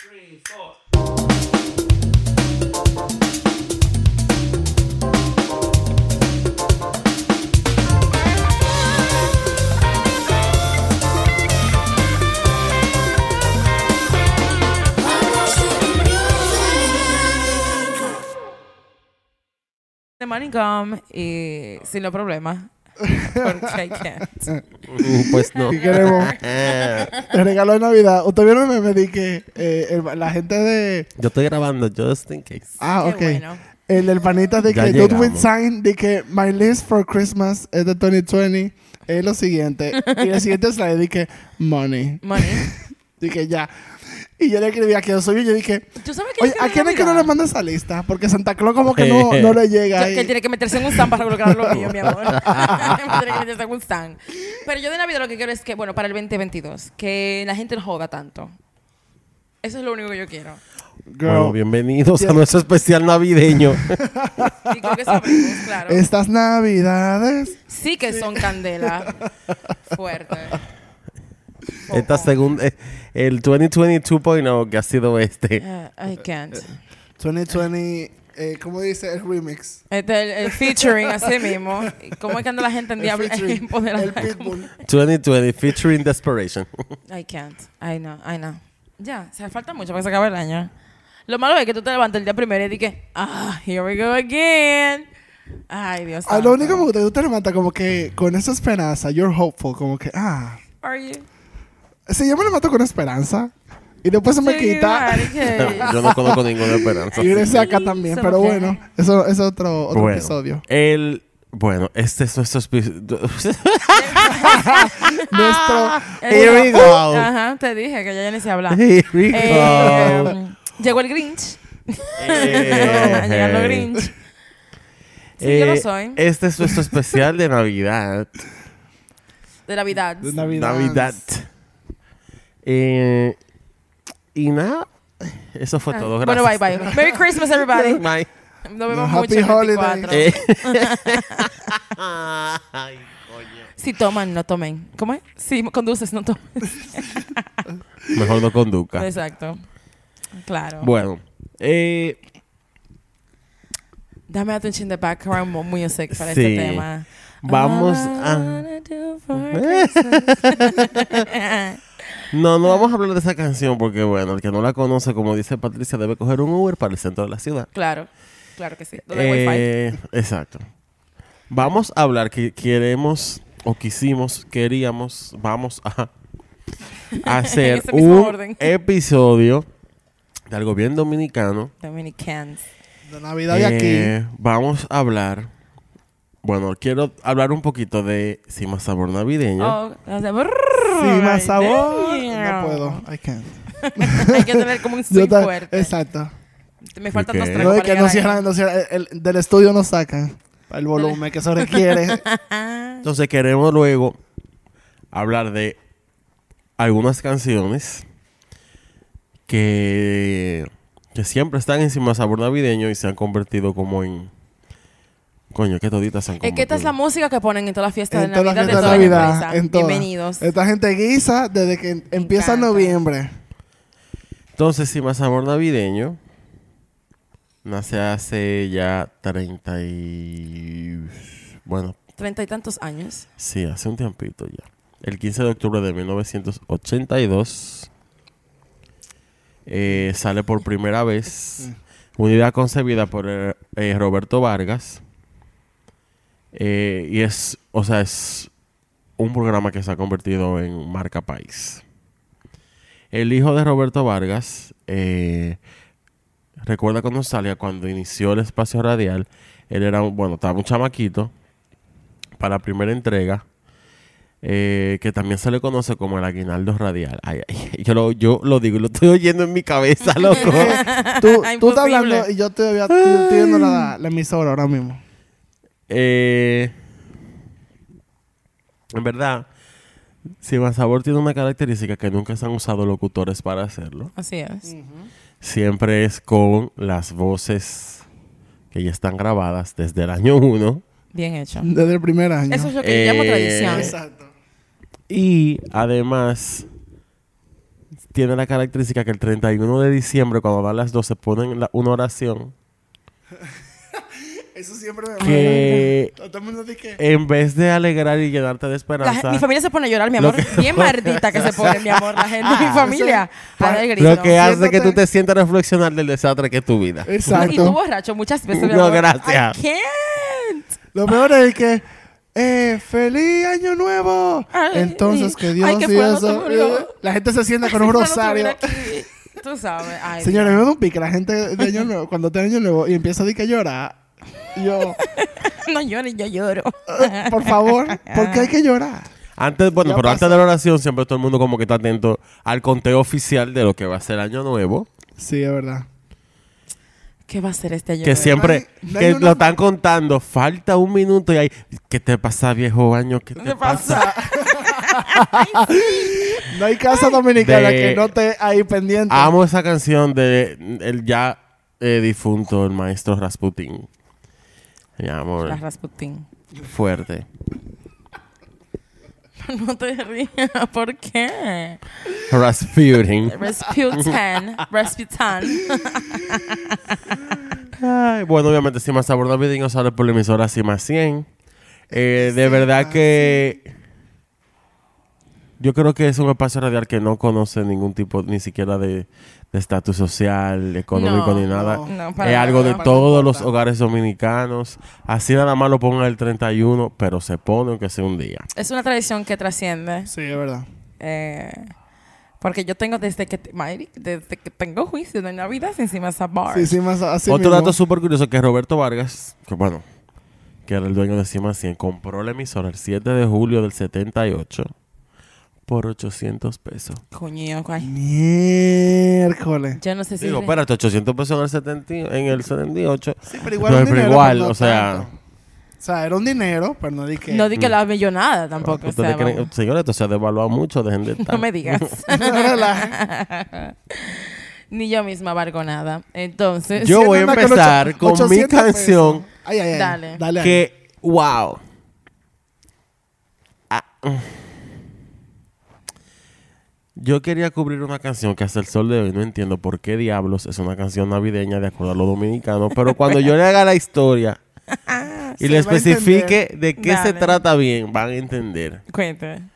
three, four. y sin los problemas. Porque I can't. Pues no. Y queremos el regalo de Navidad. Usted vieron el meme de que eh, el- la gente de. Yo estoy grabando just in case. Ah, Qué ok. bueno. El del panita de Ya que Ludwig llegamos. Sign de que My list for Christmas es de 2020 es lo siguiente. y el siguiente slide de que Money. Money. Dije ya. Y yo le escribí a que soy y yo dije, ¿Tú sabes que oye, ¿a quién es que no le manda esa lista? Porque Santa Claus como que no, no le llega. Que y- él tiene que meterse en un stand para lograr lo mío, mi amor. tiene que meterse en un stand. Pero yo de Navidad lo que quiero es que, bueno, para el 2022, que la gente no joda tanto. Eso es lo único que yo quiero. Girl, Bueno, bienvenidos a Yeah. nuestro especial navideño. Y creo que sabemos, claro. estas navidades. Sí que son candela fuerte. Esta segunda, eh, el 2022.0 que ha sido este. Eh, I can't. 2020, eh, ¿cómo dice el remix? Este, el, el featuring así mismo. ¿Y ¿Cómo es que anda la gente en El diablo empoderada? el Pitbull. 2020 featuring Desperation. I can't. I know, I know. Ya, o sea, falta mucho para que se acabe el año. Lo malo es que tú te levantas el día primero y dices, ah, here we go again. Ay, Dios Ah, santo. lo único que tú te levantas como que con esa esperanza, you're hopeful, como que, ah. Are you? Sí, yo me levanto con esperanza. Y después se me Sí, quita. Yo no conozco ninguna esperanza. Y viene acá también, pero bueno, eso es otro, otro Bueno, episodio. El, bueno, este es nuestro. Nuestro. Here we go. Ajá, te dije que ya, ya ni se habla. Here we Eh, go. llegó el Grinch. Eh, Llegan los Grinch. Sí, yo lo Eh, soy. Este es nuestro especial de Navidad. De Navidad. De Navidad. Navidad. Eh, y nada, eso fue todo. Ah, Bueno, Gracias. bye bye. Merry Christmas, everybody. Bye. Nos vemos Happy mucho el holidays. 24. Eh. Ay, coño. Si toman, no tomen. ¿Cómo es? Si conduces, no tomes. Mejor no conduzca. Exacto. Claro. Bueno, eh, Dame atención de background mu- music para Sí. este tema. vamos All I a... wanna do for Christmas. No, no vamos a hablar de esa canción porque, bueno, el que no la conoce, como dice Patricia, debe coger un Uber para el centro de la ciudad. claro. Claro que sí. Eh, exacto. Vamos a hablar que queremos o quisimos, queríamos, vamos a hacer un orden. episodio de algo bien dominicano. Dominicans. De Navidad de Eh, aquí. Vamos a hablar. Bueno, quiero hablar un poquito de Sima Sabor Navideño. Oh, o sea, brrr, Sí, más sabor. damn. No puedo. I can't. Hay que tener como un swing ta- fuerte. Exacto. Me faltan dos No tragos es para que no cierran, no cierran. El, el- del estudio no sacan el volumen que se requiere. Entonces queremos luego hablar de algunas canciones que, que siempre están encima de sabor navideño y se han convertido como en... Coño, que toditas han Es que esta es la música que ponen en todas las fiestas en de todas Navidad las de fiestas toda de la Navidad. empresa. En todas. Bienvenidos. Esta gente guisa desde que empieza encanta. noviembre. Entonces, Sima Sabor Navideño nace hace ya 30 y... Bueno, Treinta y tantos años. sí, hace un tiempito ya. El 15 de octubre de 1982 eh, sale por primera vez una idea concebida por eh, Roberto Vargas. Eh, y es, o sea, es un programa que se ha convertido en marca país. El hijo de Roberto Vargas, eh, recuerda cuando salía, cuando inició el espacio radial, él era, un, bueno, estaba un chamaquito para la primera entrega, eh, que también se le conoce como el aguinaldo radial. Ay, ay, yo, lo, yo lo digo y lo estoy oyendo en mi cabeza, loco. Tú, tú estás hablando y yo todavía estoy, estoy viendo la, la emisora ahora mismo. Eh, en verdad, Sin Sabor tiene una característica que nunca se han usado locutores para hacerlo. Así es. Siempre es con las voces que ya están grabadas desde el año 1. Bien hecho. Desde el primer año. Eso es lo que yo llamo Eh, tradición. Exacto. Y además tiene la característica que el 31 de diciembre, cuando dan las 12, ponen la- una oración Eso siempre me que Todo el mundo dice que... en vez de alegrar y llenarte de La esperanza, gen- mi familia se pone a llorar, mi amor. que- Bien maldita que se pone, mi amor, la gente mi familia. Eso- A dar grito. lo que hace que Siéntate- tú te sientas a reflexionar del desastre que es tu vida. Y tú Exacto. borracho muchas veces, mi No, amor. gracias. I can't. Lo peor es que... Eh, ¡Feliz Año Nuevo! Ay, Entonces, que Dios ay, que y eso... eh, La gente se sienta con un rosario. Tú sabes. Ay, Señores, me da un pique la gente de Año Nuevo, cuando te Año Nuevo y empieza a decir que llora. Yo, No llores, yo lloro. eh, por favor, ¿por qué hay que llorar? Antes, bueno, Ya pero antes de la oración, siempre todo el mundo como que está atento al conteo oficial de lo que va a ser Año Nuevo. Sí, es verdad. ¿Qué va a hacer este año? Que nuevo? siempre No hay- no hay que una- lo están contando, falta un minuto y hay, ¿qué te pasa, viejo año? ¿Qué te, ¿Qué pasa? pasa? No hay casa dominicana De- que no esté ahí pendiente. Amo esa canción de el ya eh, difunto, el maestro Rasputin. Mi amor, La Rasputin. fuerte. No te rías. ¿Por qué? Rasputin. Rasputin. Rasputin. Ay, bueno, obviamente, si más sabor navideño sale por la emisora Cima 100. Eh, de verdad que yo creo que es un espacio radial que no conoce ningún tipo, ni siquiera de de estatus social, económico, No, ni nada. no. No, es para algo de nada. todos los hogares dominicanos. Así nada más lo pongan el 31, pero se pone aunque sea un día. Es una tradición que trasciende. Sí, es verdad. eh, porque yo tengo desde que, Mayri, desde que tengo juicio de Navidad encima de esa bar. Sí, sí, más así Otro mismo. dato súper curioso que Roberto Vargas, que bueno, que era el dueño de Cima 100, compró la emisora el 7 de julio del 78 por 800 pesos. Coño, ay. Miércoles. Yo no sé si... Digo, espérate, 800 pesos en el, 70, y- en el 78. Sí, pero igual, No, un pero dinero, igual, pero no o sea- tanto. O sea, era un dinero, pero no di que... No di que la millonada tampoco. o Ustedes sea, creen- señores, esto se ha devaluado mucho, dejen de estar. no me digas. Ni yo misma valgo nada. Entonces... Yo voy a empezar ocho- con mi 800 pesos. canción Ay, ay, ay. Dale. Dale. que, wow. Ah, mm. Yo quería cubrir una canción que hasta el sol de hoy no entiendo por qué diablos es una canción navideña de acuerdo a los dominicanos, pero cuando yo le haga la historia y Se le especifique de qué se trata bien, van a entender. Cuéntame.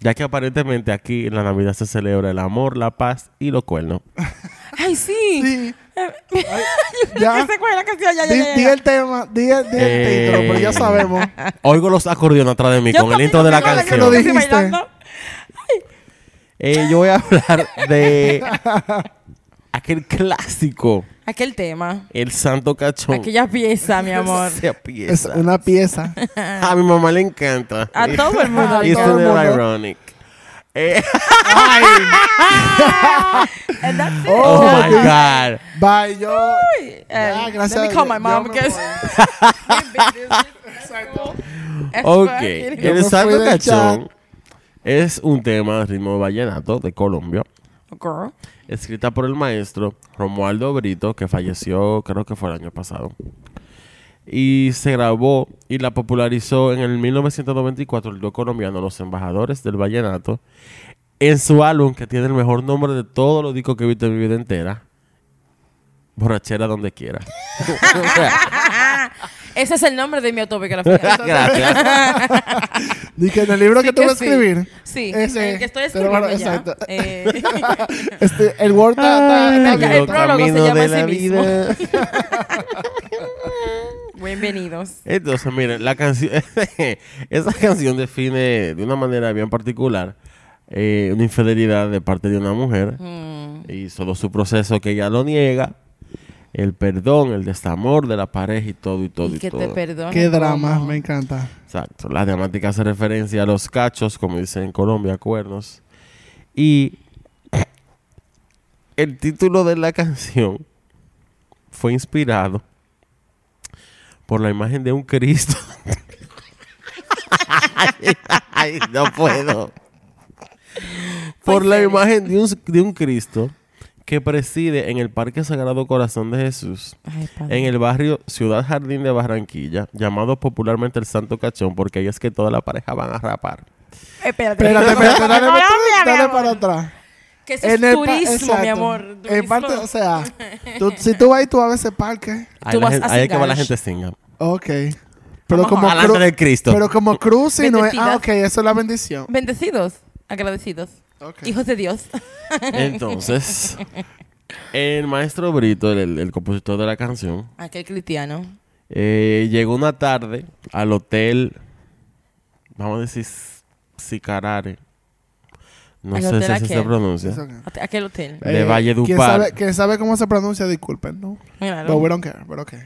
Ya que aparentemente aquí en la Navidad se celebra el amor, la paz y los cuernos. ¡Ay, sí! Sí. Ay, Ya. la canción. Ya, ya, Di, ya, ya. di el tema, di el, di el Eh, título, pero ya sabemos. Oigo los acordeones atrás de mí Yo con el intro de la canción. lo que dijiste. Eh, yo voy a hablar de aquel clásico, Aquel tema. el Santo Cachón. Aquella pieza, mi amor. Esa Es pieza. una pieza. A mi mamá le encanta. A todo el mundo. A Isn't todo el it mundo. ironic? Eh, Ay, And that's it. oh, Oh, my Dios. God. bye, yo. Eh, Ya, gracias let a me call my mom because... Ok. Yo El Santo Cachón es un tema de ritmo vallenato de Colombia. Girl. escrita por el maestro Romualdo Brito, que falleció creo que fue el año pasado. Y se grabó y la popularizó en el 1994 el dúo colombiano Los Embajadores del Vallenato en su álbum que tiene el mejor nombre de todos los discos que he visto en mi vida entera. Borrachera donde quiera. Ese es el nombre de mi autobiografía. Gracias. Dije, en el libro Sí que te voy a sí. escribir. Sí, Ese. el que estoy a- escribiendo ya. exacto. Eh, Este, el Word está- está- está el bien. Camino, prólogo se llama así mismo. bienvenidos. Entonces, miren, la canción, esa canción define de una manera bien particular eh, una infidelidad de parte de una mujer Mm. y todo su proceso que ella lo niega, el perdón, el desamor de la pareja y todo y todo y, Y que todo. te perdone. Qué drama, ¿cómo? me encanta. Exacto. La temática hace referencia a los cachos, como dicen en Colombia, cuernos. Y el título de la canción fue inspirado por la imagen de un Cristo. Ay, no puedo. Por la imagen de un, de un Cristo que preside en el Parque Sagrado Corazón de Jesús Ay, en el barrio Ciudad Jardín de Barranquilla, llamado popularmente el Santo Cachón, porque ahí es que toda la pareja van a rapar. Espérate. Espérate, espérate, dale, dale para atrás. Que eso es En el pa- turismo, exacto. mi amor. En turismo. parte, o sea, tú- si tú vas y tú vas a ese parque, Ahí, vas gente- a ahí es que va la gente singa. ok. Pero Vamos como, a- Alante cru- de Cristo. pero como cruising no es... Ah, ok, eso es la bendición. Bendecidos, agradecidos, Hijos de Dios. Entonces, el maestro Brito, el, el compositor de la canción, Aquel cristiano. eh, llegó una tarde al hotel, vamos a decir, Sicarare. No ¿Al sé si se pronuncia. Eso- Aquel hotel. De Valle ¿quién Dupar. sabe, quién sabe cómo se pronuncia? Disculpen, ¿no? Claro. But we don't care, but okay.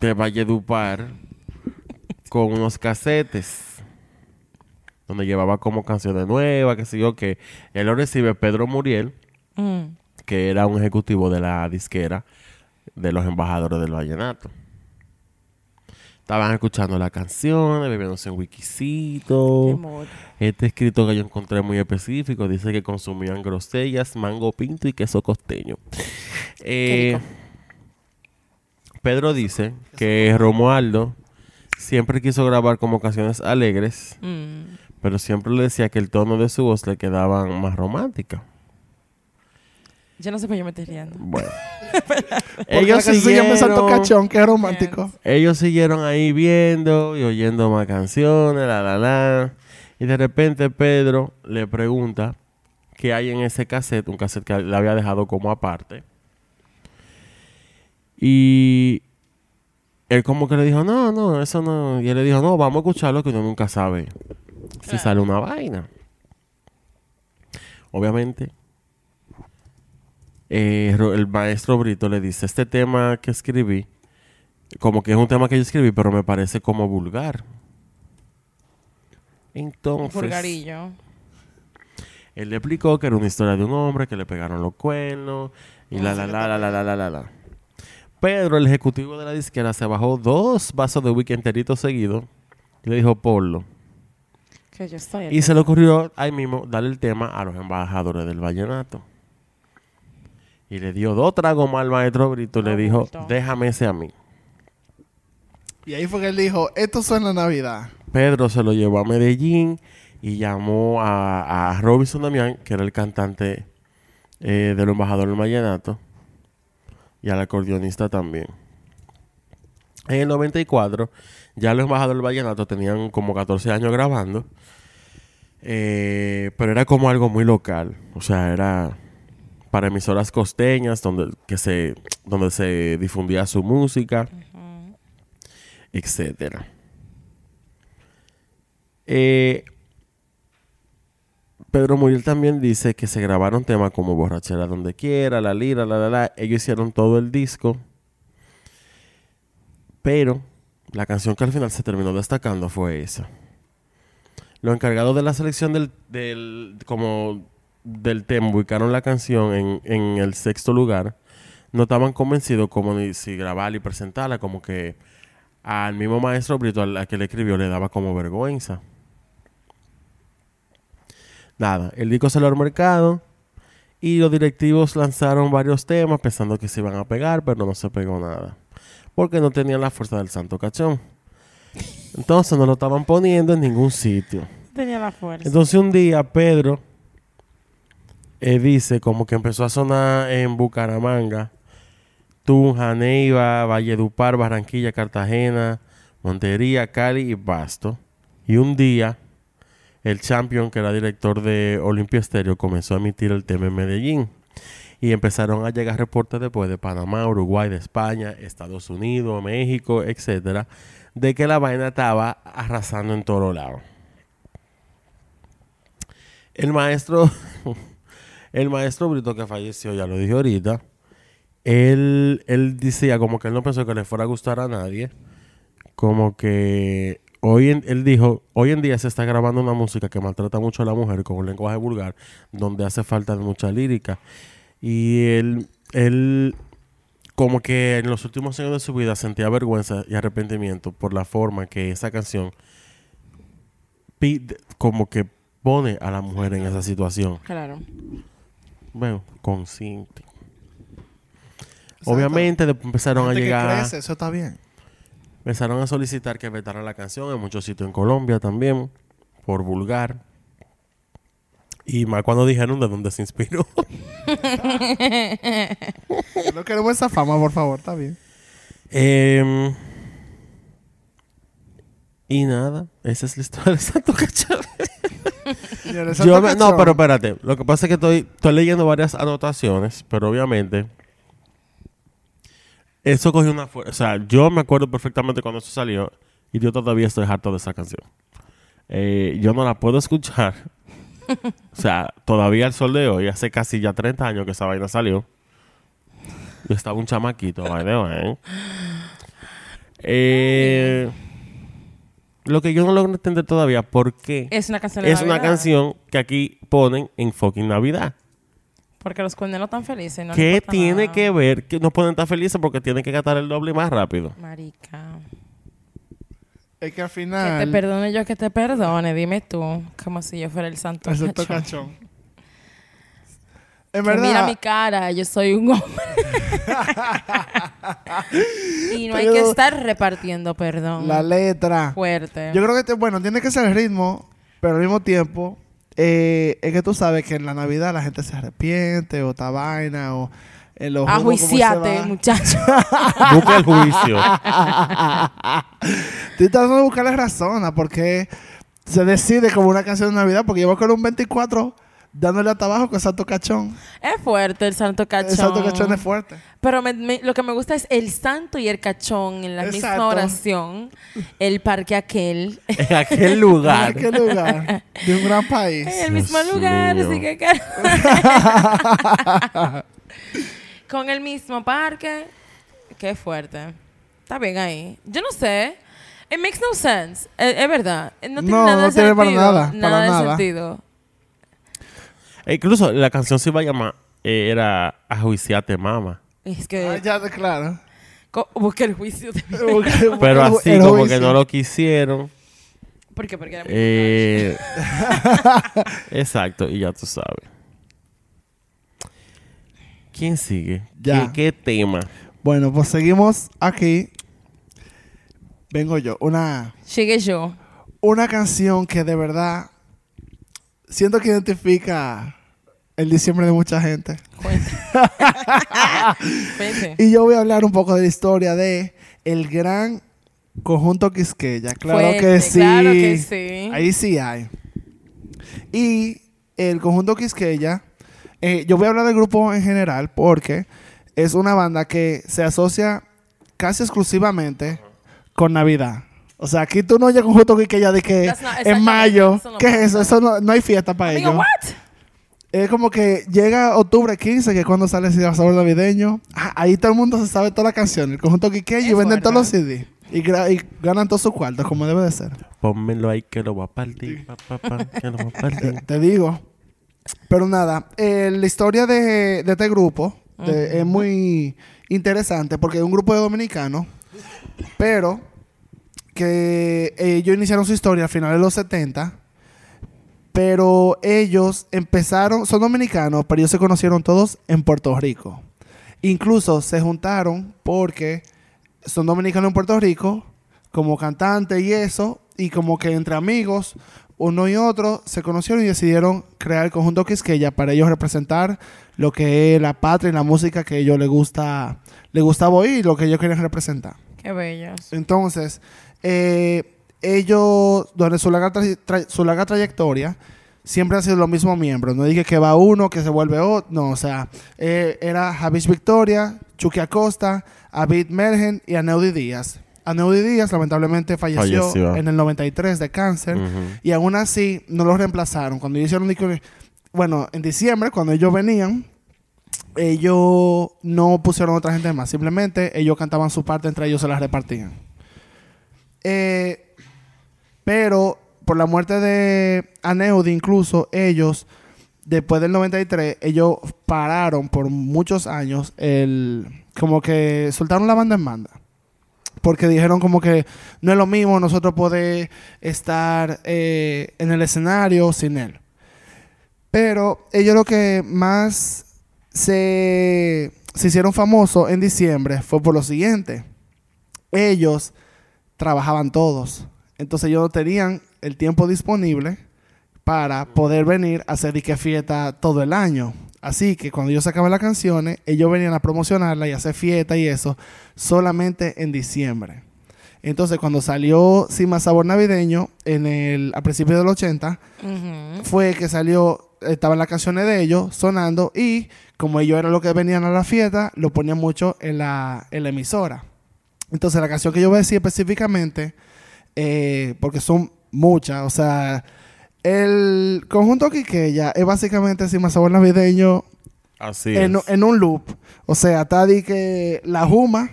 de Valledupar con unos casetes donde llevaba como canciones nuevas, que sé yo, que él lo recibe Pedro Muriel, Mm. que era un ejecutivo de la disquera de los embajadores del vallenato. Estaban escuchando las canciones, bebiéndose un Qué wikisito. Este escrito que yo encontré muy específico dice que consumían grosellas, mango pinto y queso costeño. Eh. Pedro dice que Romualdo siempre quiso grabar como canciones alegres, Mm. Pero siempre le decía que el tono de su voz le quedaba más romántica. Yo no sé por qué me estoy riendo. Bueno. Ellos Santo siguieron, Cachón, que es romántico. ellos siguieron ahí viendo y oyendo más canciones, la la la. Y de repente Pedro le pregunta qué hay en ese cassette, un cassette que le había dejado como aparte. Y él como que le dijo, no, no, eso no. Y él le dijo, no, vamos a escucharlo que uno nunca sabe si Claro. sale una vaina. Obviamente, eh, el maestro Brito le dice, este tema que escribí, como que es un tema que yo escribí, pero me parece como vulgar. Entonces, Purgarillo. él le explicó que era una historia de un hombre que le pegaron los cuernos y la la la la la la la la la. Pedro, el ejecutivo de la disquera, se bajó dos vasos de whisky enteritos seguidos y le dijo, ponlo. Que yo estoy Y se le ocurrió ahí mismo darle el tema a los embajadores del vallenato. Y le dio dos tragos más al maestro Brito y le dijo, déjame ese a mí. Y ahí fue que él dijo, esto suena a Navidad. Pedro se lo llevó a Medellín y llamó a, a Robinson Damián, que era el cantante eh, del embajador del vallenato, y al acordeonista también. En el 94, ya los embajadores del vallenato tenían como 14 años grabando, eh, pero era como algo muy local, o sea, era para emisoras costeñas donde, que se, donde se difundía su música, etcétera. Eh, Pedro Muriel también dice que se grabaron temas como Borrachera donde quiera, La Lira, la la la. Ellos hicieron todo el disco. Pero la canción que al final se terminó destacando fue esa. Los encargados de la selección del, como del tema ubicaron la canción en, en el sexto lugar. No estaban convencidos como ni si grabarla y presentarla, como que al mismo maestro Brito al, al que le escribió le daba como vergüenza. Nada, el disco salió al mercado y los directivos lanzaron varios temas pensando que se iban a pegar, pero no se pegó nada. Porque no tenían la fuerza del santo cachón. Entonces no lo estaban poniendo en ningún sitio. Tenía la fuerza. Entonces un día Pedro eh, dice como que empezó a sonar en Bucaramanga, Tunja, Neiva, Valledupar, Barranquilla, Cartagena, Montería, Cali y Basto. Y un día el champion que era director de Olimpia Estéreo comenzó a emitir el tema en Medellín. Y empezaron a llegar reportes después de Panamá, Uruguay, de España, Estados Unidos, México, etcétera, de que la vaina estaba arrasando en todos lados. El maestro, el maestro Brito que falleció, ya lo dije ahorita, él, él decía como que él no pensó que le fuera a gustar a nadie. Como que hoy en- él dijo, hoy en día se está grabando una música que maltrata mucho a la mujer con un lenguaje vulgar, donde hace falta de mucha lírica. Y él, él como que en los últimos años de su vida sentía vergüenza y arrepentimiento por la forma que esa canción pi- como que pone a la mujer en esa situación. Claro. Bueno, consciente. Exacto. Obviamente después empezaron a Gente que llegar, crece, eso está bien. empezaron a solicitar que vetaran la canción en muchos sitios en Colombia también, por vulgar. Y más cuando dijeron de dónde se inspiró. No queremos esa fama, por favor, está bien. Em, y nada, esa es la historia de Santo Yo me- no, pero espérate. Lo que pasa es que estoy, estoy leyendo varias anotaciones, pero obviamente. Eso cogió una fuerza. O sea, yo me acuerdo perfectamente cuando eso salió. Y yo todavía estoy harto de esa canción. Eh, yo no la puedo escuchar. o sea, todavía al sol de hoy, hace casi ya 30 años que esa vaina salió. Yo estaba un chamaquito, way. Eh, lo que yo no logro entender todavía, ¿por qué? Es una canción de es una Navidad. canción que aquí ponen en fucking Navidad. Porque los cuernos no están felices. No ¿Qué tiene nada. que ver que no pueden estar felices porque tienen que gastar el doble más rápido? Marica. Es que al Que final. te perdone yo que te perdone. Dime tú. Como si yo fuera el santo el cachón. Cachón. En Que mira verdad. mi cara, yo soy un hombre. y no hay que estar repartiendo perdón. La letra. Fuerte. Yo creo que, te- bueno, tiene que ser el ritmo, pero al mismo tiempo, eh, es que tú sabes que en la Navidad la gente se arrepiente o está vaina o en los jugos, Ajuiciate, muchacho. Busca el juicio. Estoy tratando de buscarle razón a por qué se decide como una canción de Navidad, porque yo voy con un 24 dándole hasta abajo con Santo Cachón. es fuerte el santo cachón. El Santo Cachón es fuerte. Pero me- me- lo que me gusta es el santo y el cachón en la misma Exacto. oración. El parque aquel. en aquel lugar. ¿En qué lugar? De un gran país. En el Dios mismo lugar, mío. así que con el mismo parque. Qué fuerte. Está bien ahí. Yo no sé. It makes no sense. Eh, Es, verdad. No tiene No, nada no de tiene para sentido. nada, para de nada. sentido. E incluso la canción se iba a llamar, eh, era Ajuiciate Mama. Es que Ah, ya, te- claro. busca el juicio de Pero El- así el como juicio. que no lo quisieron. ¿Por qué? Porque era muy Eh, exacto, y ya tú sabes. ¿Quién sigue? Ya. ¿Qué, qué tema? Bueno, pues seguimos aquí. Vengo yo. Una, Llegué yo. una canción que de verdad siento que identifica el diciembre de mucha gente. Y yo voy a hablar un poco de la historia de el gran conjunto Quisqueya. Claro que sí. claro que sí. Ahí sí hay. Y el conjunto Quisqueya, eh, yo voy a hablar del grupo en general porque es una banda que se asocia casi exclusivamente con Navidad. O sea, aquí tú no oyes conjunto Quisqueya de que That's not- en exactamente, mayo, eso no ¿qué es eso? Eso no, no hay fiesta para ellos. what? Es como que llega octubre 15, que es cuando sale el sabor navideño. Ah, ahí todo el mundo se sabe toda la canción. El conjunto Quiqueya y venden todos los CD. Y, ganan todos sus cuartos, como debe de ser. Pónmelo ahí que lo voy a partir. pa, pa, pa, que lo voy a partir. te digo. Pero nada, eh, la historia de, de este grupo de- es muy interesante porque es un grupo de dominicanos, pero que ellos iniciaron su historia a finales de los 70, pero ellos empezaron, son dominicanos, pero ellos se conocieron todos en Puerto Rico. Incluso se juntaron porque son dominicanos en Puerto Rico, como cantantes y eso, y como que entre amigos, uno y otro se conocieron y decidieron crear el conjunto Quisqueya para ellos representar lo que es la patria y la música que a ellos les gusta, les gustaba oír y lo que ellos quieren representar. Qué bellos. Entonces, eh, ellos, durante su larga, tra- su larga trayectoria, siempre han sido los mismos miembros. No dije que va uno, que se vuelve otro. No, o sea, eh, era Javis Victoria, Chucky Acosta, Abid Mergen y Aneudi Díaz. Aneudi Díaz lamentablemente falleció, Falleció. en el 93 de cáncer. Y aún así no los reemplazaron. Cuando ellos hicieron... disco- Bueno, en diciembre, cuando ellos venían, ellos no pusieron otra gente más. Simplemente ellos cantaban su parte, entre ellos se las repartían. Eh, pero por la muerte de Aneudi, incluso ellos, después del 93, ellos pararon por muchos años el... Como que soltaron la banda en banda. Porque dijeron como que no es lo mismo nosotros poder estar eh, en el escenario sin él. Pero ellos lo que más se, se hicieron famosos en diciembre fue por lo siguiente. Ellos trabajaban todos. Entonces ellos no tenían el tiempo disponible para poder venir a hacer dique fiesta todo el año. Así que cuando ellos sacaban las canciones, ellos venían a promocionarla y hacer fiesta y eso solamente en diciembre. Entonces, cuando salió Sin Más Sabor Navideño, en el, a principios del 80, Ujú. fue que salió, estaban las canciones de ellos sonando y como ellos eran los que venían a la fiesta, lo ponían mucho en la, en la emisora. Entonces la canción que yo voy a decir específicamente, eh, porque son muchas, o sea, el conjunto Quiqueya es básicamente Más Sabor Navideño Así en, es. en un loop. O sea, está de que La Juma,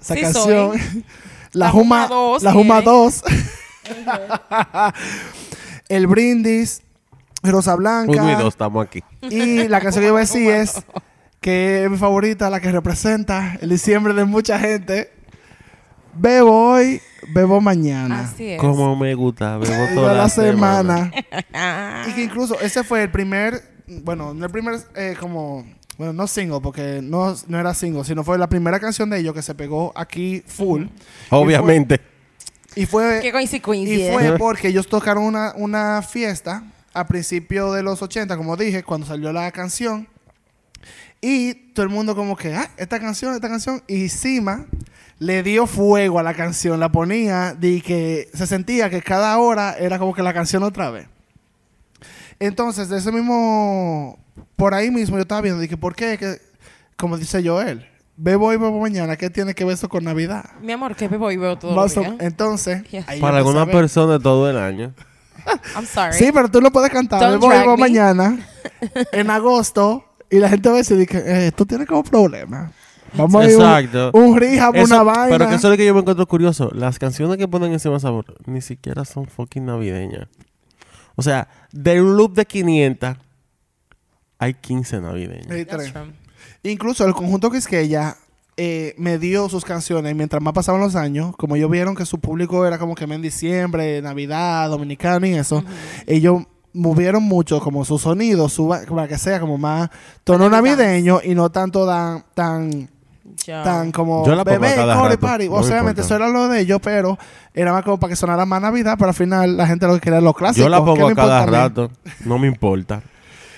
esa Sí canción, La, La Juma Juma 2 La Juma tiene. 2, El Brindis, Rosa Blanca. Uno y dos estamos aquí. Y la canción que yo voy a decir es que es mi favorita, la que representa el diciembre de mucha gente. Bebo hoy, bebo mañana. Así es. Como me gusta, bebo Toda la semana. Y que incluso ese fue el primer, bueno, no el primer, eh, como, bueno, no single, porque no, no era single, sino fue la primera canción de ellos que se pegó aquí full. Obviamente. Y fue, Qué y coincidencia. fue porque ellos tocaron una, una fiesta a principios de los 80, como dije, cuando salió la canción. Y todo el mundo como que, ah, esta canción, esta canción. Y Sima le dio fuego a la canción, la ponía de que se sentía que cada hora era como que la canción otra vez. Entonces, de ese mismo, por ahí mismo yo estaba viendo, dije, ¿por qué? Que, como dice Joel, bebo hoy, bebo mañana, ¿qué tiene que ver eso con Navidad? Mi amor, que bebo y veo todo Más el o- día. entonces, Yes. Para yo empecé a alguna ver. persona todo el año. I'm sorry. Sí, pero tú no puedes cantar. Don't Bebo drag Bebo me. mañana, en agosto, y la gente va a decir que eh, tú tienes como problema. Vamos a ir Exacto. un, un rehab, Eso- una vaina. Pero que eso es lo que yo me encuentro curioso. Las canciones que ponen encima sabor ni siquiera son fucking navideñas. O sea, de un loop de 500 hay 15 navideñas. Tres. true. Incluso el conjunto Quisqueya eh, me dio sus canciones mientras más pasaban los años. Como ellos vieron que su público era como que en diciembre, Navidad, Dominicano y eso, ellos movieron mucho como su sonido, su, para que sea como más tono navideño y no tanto tan, tan Tan como Yo la pongo bebé, cada core rato, party. no me Obviamente, importa. eso era lo de ellos, pero era más como para que sonara más Navidad, pero al final la gente lo que quería era los clásicos. Yo la ¿Qué pongo me cada importa a mí? rato. No me importa.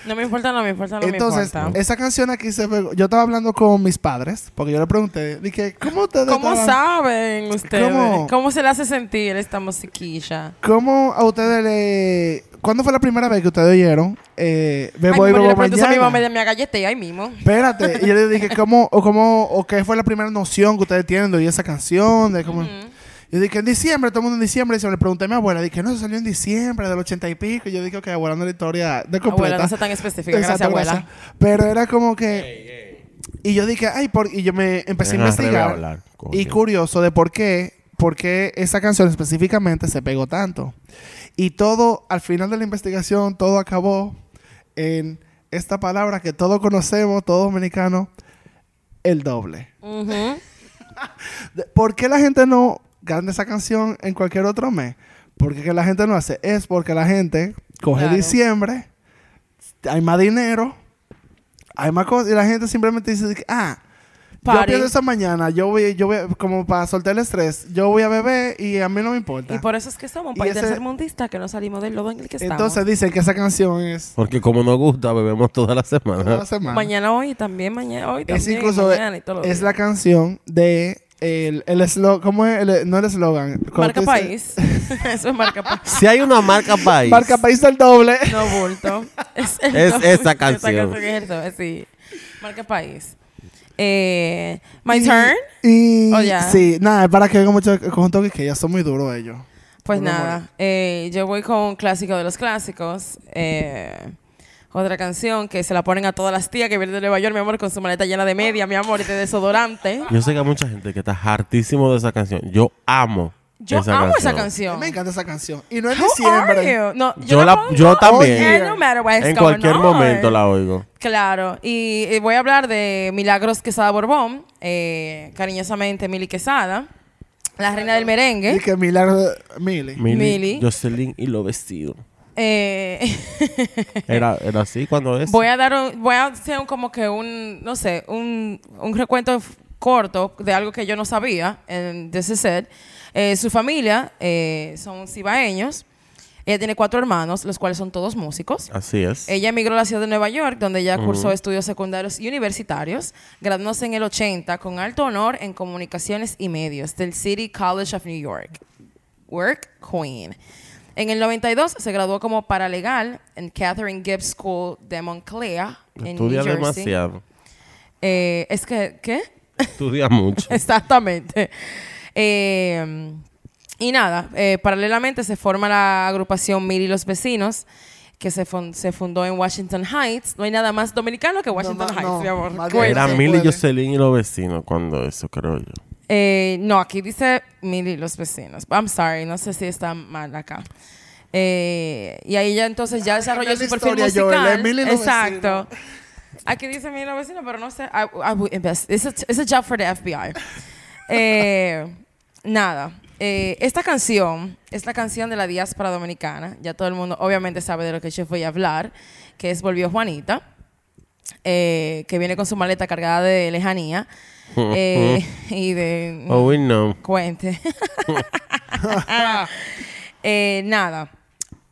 No me importa, no me importa, no Entonces, me importa. esa canción aquí se pegó. Yo estaba hablando con mis padres, porque yo le pregunté, dije, ¿cómo ustedes ¿Cómo estaban- saben ustedes? ¿Cómo? ¿Cómo? se le hace sentir esta musiquilla? ¿Cómo a ustedes le... ¿Cuándo fue la primera vez que ustedes oyeron eh, Ay, y amor, yo Bebo le pregunto eso a mi Mañana? mamá y me agallatea ahí mismo. Espérate, y yo le dije, ¿cómo o, cómo, o qué fue la primera noción que ustedes tienen de oír esa canción? De cómo... Ujú. Yo dije, en diciembre, todo el mundo en diciembre. Y se le pregunté a mi abuela, dije, no, se salió en diciembre del ochenta y pico. Y yo dije, ok, abuela, no es la historia de completa. Abuela, no sea tan específica. Gracias, Exacto, abuela. gracias. Pero era como que... Y yo dije, ay, por... y yo me empecé a investigar. hablar, coño. Y curioso de por qué, por qué esa canción específicamente se pegó tanto. Y todo, al final de la investigación, todo acabó en esta palabra que todos conocemos, todos dominicanos, el doble. ¿Por qué la gente no canta esa canción en cualquier otro mes? Porque que la gente no hace. Es porque la gente coge Claro. diciembre, hay más dinero, hay más cosas, y la gente simplemente dice, que, ah, yo Party. pienso esta mañana, yo voy, yo voy, como para soltar el estrés, yo voy a beber y a mí no me importa. Y por eso es que somos un país ese- tercermundista que no salimos del lodo en el que estamos. Entonces dicen que esa canción es Porque como nos gusta, bebemos toda la toda semana. la semana. Mañana hoy, también mañana hoy, es también incluso, mañana y todos los es la canción de el, el eslogan, ¿cómo es? El- no el eslogan. ¿cómo Marca país. eso es marca país. Si hay una marca país. Marca país del doble. No bulto. Es, el Es doble. esa canción. es eso, es sí. Marca país. Eh, my Y- turn. Y Oh, ya. sí, nada, para que venga mucho conjunto que ya son muy duros ellos. Pues No nada, eh, yo voy con un clásico de los clásicos. eh, otra canción que se la ponen a todas las tías que vienen de Nueva York, mi amor, con su maleta llena de media, mi amor, y de desodorante. Yo sé que hay mucha gente que está hartísimo de esa canción. Yo amo Yo esa amo esa canción. me encanta esa canción. Y no es diciembre. No, Yo yo, la- yo también. no what's En going cualquier on. momento la oigo. Claro, y, eh, voy a hablar de Milagros Quesada Borbón, eh, cariñosamente Mili Quesada, la reina del Y merengue. que Milagro Mili. Mili, Mili. Jocelyn y lo vestido. Eh, Era, era así cuando es. voy a dar un, voy a hacer un, como que un, no sé, un, un recuento corto de algo que yo no sabía en This Is It. Eh, su familia eh, son cibaeños. Ella tiene cuatro hermanos, los cuales son todos músicos. Así es. Ella emigró a la ciudad de Nueva York, donde ella cursó estudios secundarios y universitarios, graduándose en el 80 con alto honor en comunicaciones y medios del City College of New York. Work Queen. En el 92 se graduó como paralegal en Catherine Gibbs School de Montclair, en Estudia New Jersey. demasiado. Eh, es que, ¿qué? Estudia mucho. Exactamente. Eh, y nada, eh, paralelamente se forma la agrupación Mil y los Vecinos, que se, fun- se fundó en Washington Heights. No hay nada más dominicano que Washington no, Heights, no. mi amor. Era Milly, puede. Jocelyn y los vecinos cuando eso, creo yo. Eh, no, aquí dice Mil y los Vecinos. I'm sorry, no sé si está mal acá. Eh, y ahí ya entonces ya desarrolló su perfil Joel, musical. Y Exacto. Aquí dice los Vecinos, pero no sé. I, I would invest. It's a, it's a job for the FBI. Eh, nada. Eh, esta canción es la canción de la diáspora dominicana. Ya todo el mundo obviamente sabe de lo que yo voy a hablar, que es Volvió Juanita, eh, que viene con su maleta cargada de lejanía eh, y de... Oh, we know. Cuente. Eh, nada.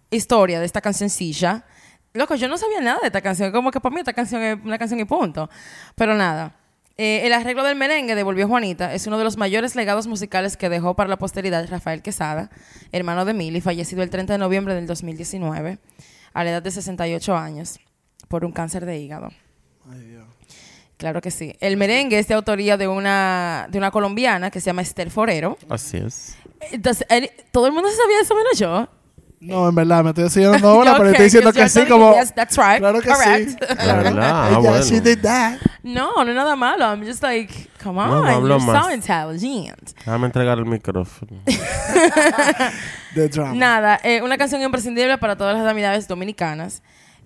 Historia de esta cancioncilla. Loco, yo no sabía nada de esta canción. Como que para mí esta canción es una canción y punto. Pero nada. Eh, el arreglo del merengue de Volvió Juanita es uno de los mayores legados musicales que dejó para la posteridad Rafael Quesada, hermano de Mili, fallecido el 30 de noviembre del 2019, a la edad de 68 años, por un cáncer de hígado. Claro que sí. El merengue es de autoría de una, de una colombiana que se llama Esther Forero. Así es. Entonces, todo el mundo se sabía eso menos yo. No, en verdad, me estoy enseñando ahora, Yo, pero ok, estoy diciendo que sí, como... yes, that's right, Claro que correct. sí. La verdad, ah, bueno. she did that. No, no es nada malo. I'm just like, come No, on, no hablo you're so más. intelligent. Déjame entregar el micrófono. The drama. Nada, eh, una canción imprescindible para todas las navidades dominicanas.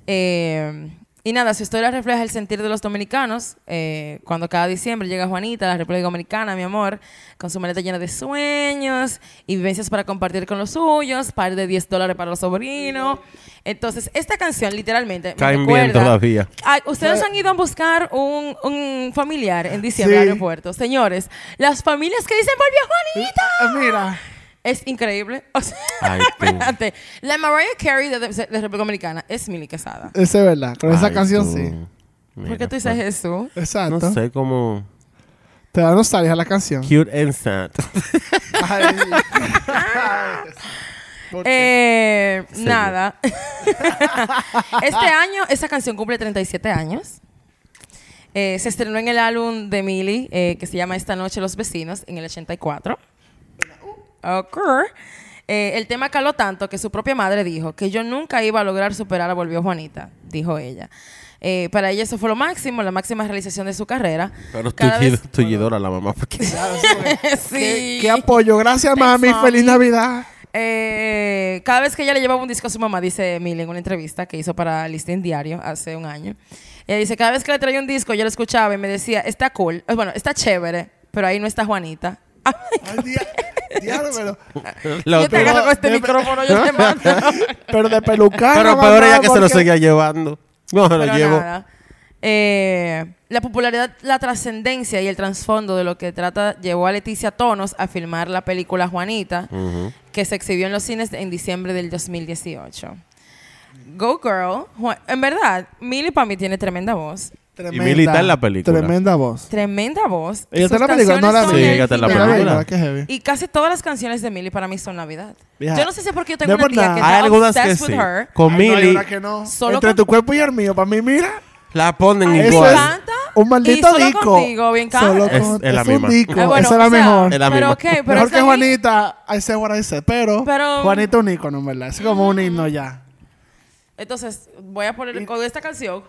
Eh, y nada, su historia refleja el sentir de los dominicanos. eh, cuando cada diciembre llega Juanita a la República Dominicana, mi amor, con su maleta llena de sueños y vivencias para compartir con los suyos, par de 10 dólares para los sobrinos. Entonces, esta canción literalmente me Caen bien recuerda- todavía. Ay, Ustedes han ido a buscar un, un familiar en diciembre Sí. al aeropuerto. Señores, las familias que dicen volvió Juanita. Ah, Mira, Es increíble. O sea, Ay, espérate. La Mariah Carey de, de- de República Dominicana es Mili Quesada. eso es verdad. Con esa Ay, canción tú. sí. ¿Por qué tú dices pues, eso? Exacto. No sé cómo... Te da nostalgia la canción. Cute and sad. Eh, nada. este año, esa canción cumple 37 años. Eh, se estrenó en el álbum de Millie, eh, que se llama Esta Noche Los Vecinos, en el 84. Ok. Eh, el tema caló tanto que su propia madre dijo que yo nunca iba a lograr superar a Volvió Juanita, dijo ella. Eh, para ella eso fue lo máximo, la máxima realización de su carrera. Pero tullidora la mamá. Porque... Claro, sí, porque- sí. ¿Qué, qué apoyo. Gracias, mami. Thanks, Feliz mami. Navidad. Eh, cada vez que ella le llevaba un disco a su mamá, dice Emily en una entrevista que hizo para Listín Diario hace un año. Ella dice, cada vez que le traía un disco, yo lo escuchaba y me decía, está cool, eh, bueno, está chévere, pero ahí no está Juanita. Ay, Ay, dia- diablo, pero, yo te otra- agarro con este de- micrófono, yo te mato. pero de pelucar. Pero peor ella que se lo seguía llevando. No, se lo llevo. nada. Eh, la popularidad, la trascendencia y el trasfondo de lo que trata llevó a Leticia Tonos a filmar la película Juanita, que se exhibió en los cines en diciembre del 2018. Go Girl. En verdad, Millie para mí tiene tremenda voz. Tremenda, Milly está en la película. Tremenda voz. Tremenda voz. Ella está en la película, no la vi. Sí, ella está en la película. heavy. Y casi todas las canciones de Millie para mí son Navidad. Vieja. Yo no sé si es porque yo tengo No una tía nada. que Hay está algunas que sí. with her. Con hay Milly no. Solo Entre con- tu cuerpo y el mío, para mí, mira. la ponen Ay, igual. encanta. Un maldito Y solo disco. contigo, bien Solo caro. Es- con- es la es un misma. disco. Eh, bueno, Esa es la o sea, mejor. Es la pero misma. ok, pero Mejor que ahí- Juanita, I say what I say. Pero, Pero- Juanita es un ícono, en verdad. Es como un himno ya. Entonces, voy a poner con esta canción,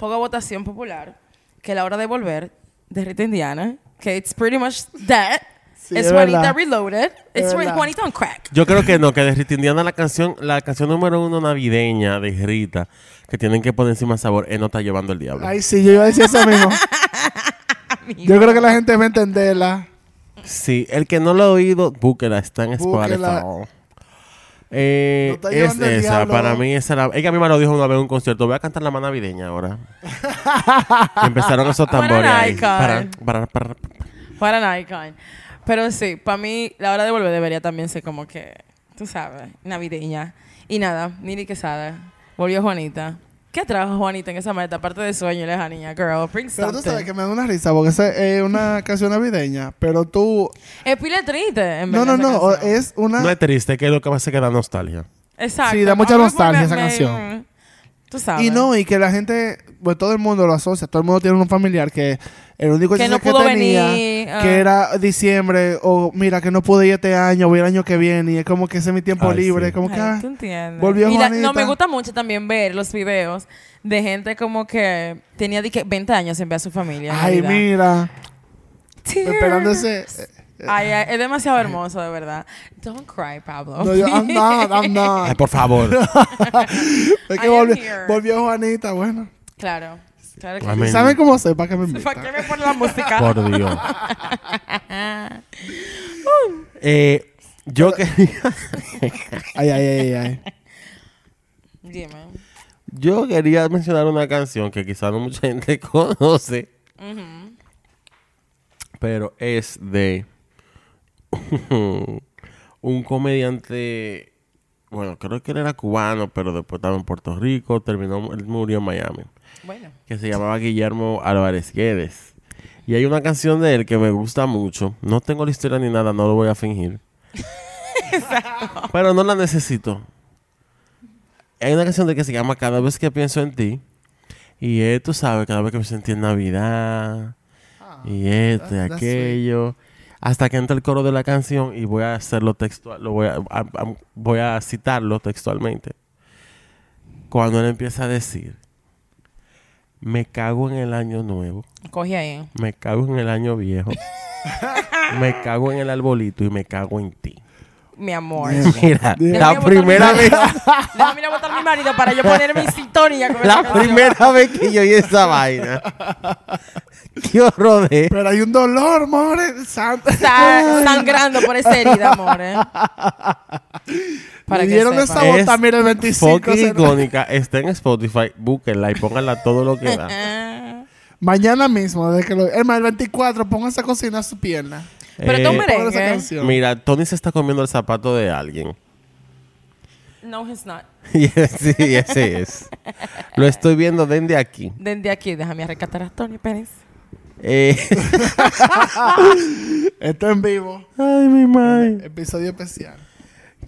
pongo votación popular, que la hora de volver, de Rita Indiana, que it's pretty much that. Sí, es Juanita verdad. Reloaded. Es. Juanita on crack. Yo creo que no, que de Rita Indiana la canción, la canción número uno navideña de Rita, que tienen que poner encima sabor, él no está llevando el diablo. Ay, sí, yo iba a decir eso mismo. yo creo que la gente va a entenderla. Sí, el que no lo ha oído, búsquela, está en. Spotify. Eh, No es esa, diablo. para mí esa era, ella misma lo dijo una vez en un concierto, voy a cantar la más navideña ahora. Y empezaron esos tambores ahí. icon. Para, para, para- Para an icon. Pero sí, para mí, la hora de volver debería también ser como que, tú sabes, navideña. Y nada, Nini Quesada. Volvió Juanita. ¿Qué trajo Juanita en esa maleta? Aparte de sueño y lejanía, girl. Bring Pero tú something. sabes que me da una risa porque esa es una canción navideña, pero tú... Es pila triste, en No, no, no, canción. es una... No es triste, que es lo que pasa es que da nostalgia. Exacto. Sí, da mucha A nostalgia esa canción. Tú sabes. Y no, y que la gente, pues todo el mundo lo asocia, todo el mundo tiene un familiar que el único Que no que pudo tenía, venir, ah. que era diciembre, o mira, que no pude ir este año, voy el año que viene, y es como que ese es mi tiempo Ay, libre, sí. como que... Ah, tú entiendes. volvió Y la- no, me gusta mucho también ver los videos de gente como que tenía di que 20 años sin ver a su familia. en Ay, mira, Tears. esperando ese... Ay, ay, es demasiado hermoso, de verdad. Don't cry, Pablo. No, yo, I'm not, I'm not. Ay, por favor. Es que volvió, volvió Juanita, bueno. claro. Claro que Amén. ¿Y ¿Saben cómo sé? ¿Para qué me sí. invitan? ¿Para qué me pone la música? Por Dios. Eh, yo quería, Ay, ay, ay, ay. Dime. yo quería mencionar una canción que quizás no mucha gente conoce, pero es de un comediante, bueno, creo que él era cubano, pero después estaba en Puerto Rico, terminó, él murió en Miami, Bueno. que se llamaba Guillermo Álvarez Guedes. Y hay una canción de él que me gusta mucho. No tengo la historia ni nada, no lo voy a fingir. Pero no la necesito. Hay una canción de que se llama Cada vez que pienso en ti. Y es, tú sabes, cada vez que me sentí en Navidad. y esto y aquello. Hasta que entra el coro de la canción y voy a hacerlo textual. Lo voy a, a- a- voy a citarlo textualmente. Cuando él empieza a decir: Me cago en el año nuevo. Ahí. Me cago en el año viejo. me cago en el arbolito y me cago en ti. Mi amor. Mira, Déjame la primera vez. Déjame ir a botar a mi marido para yo poner mi sintonía con esa la canción. primera vez que yo oí esa vaina. Qué horror de. Pero hay un dolor, more. Santa. Está sangrando por esa herida, amor. ¿eh? Para Me dieron esa bota, mira, el 25. Fucking se- icónica. Está en Spotify. Búsquenla y pónganla todo lo que da. Mañana mismo, desde que lo... El 24, pónganse a cocinar su pierna. Pero Eh, tú merengue. Mira, Tony se está comiendo el zapato de alguien. No, he's not. Sí, ese es. Lo estoy viendo desde aquí. Desde aquí, déjame rescatar a Tony Pérez. Eh, Esto en vivo. ay, mi madre. Episodio especial.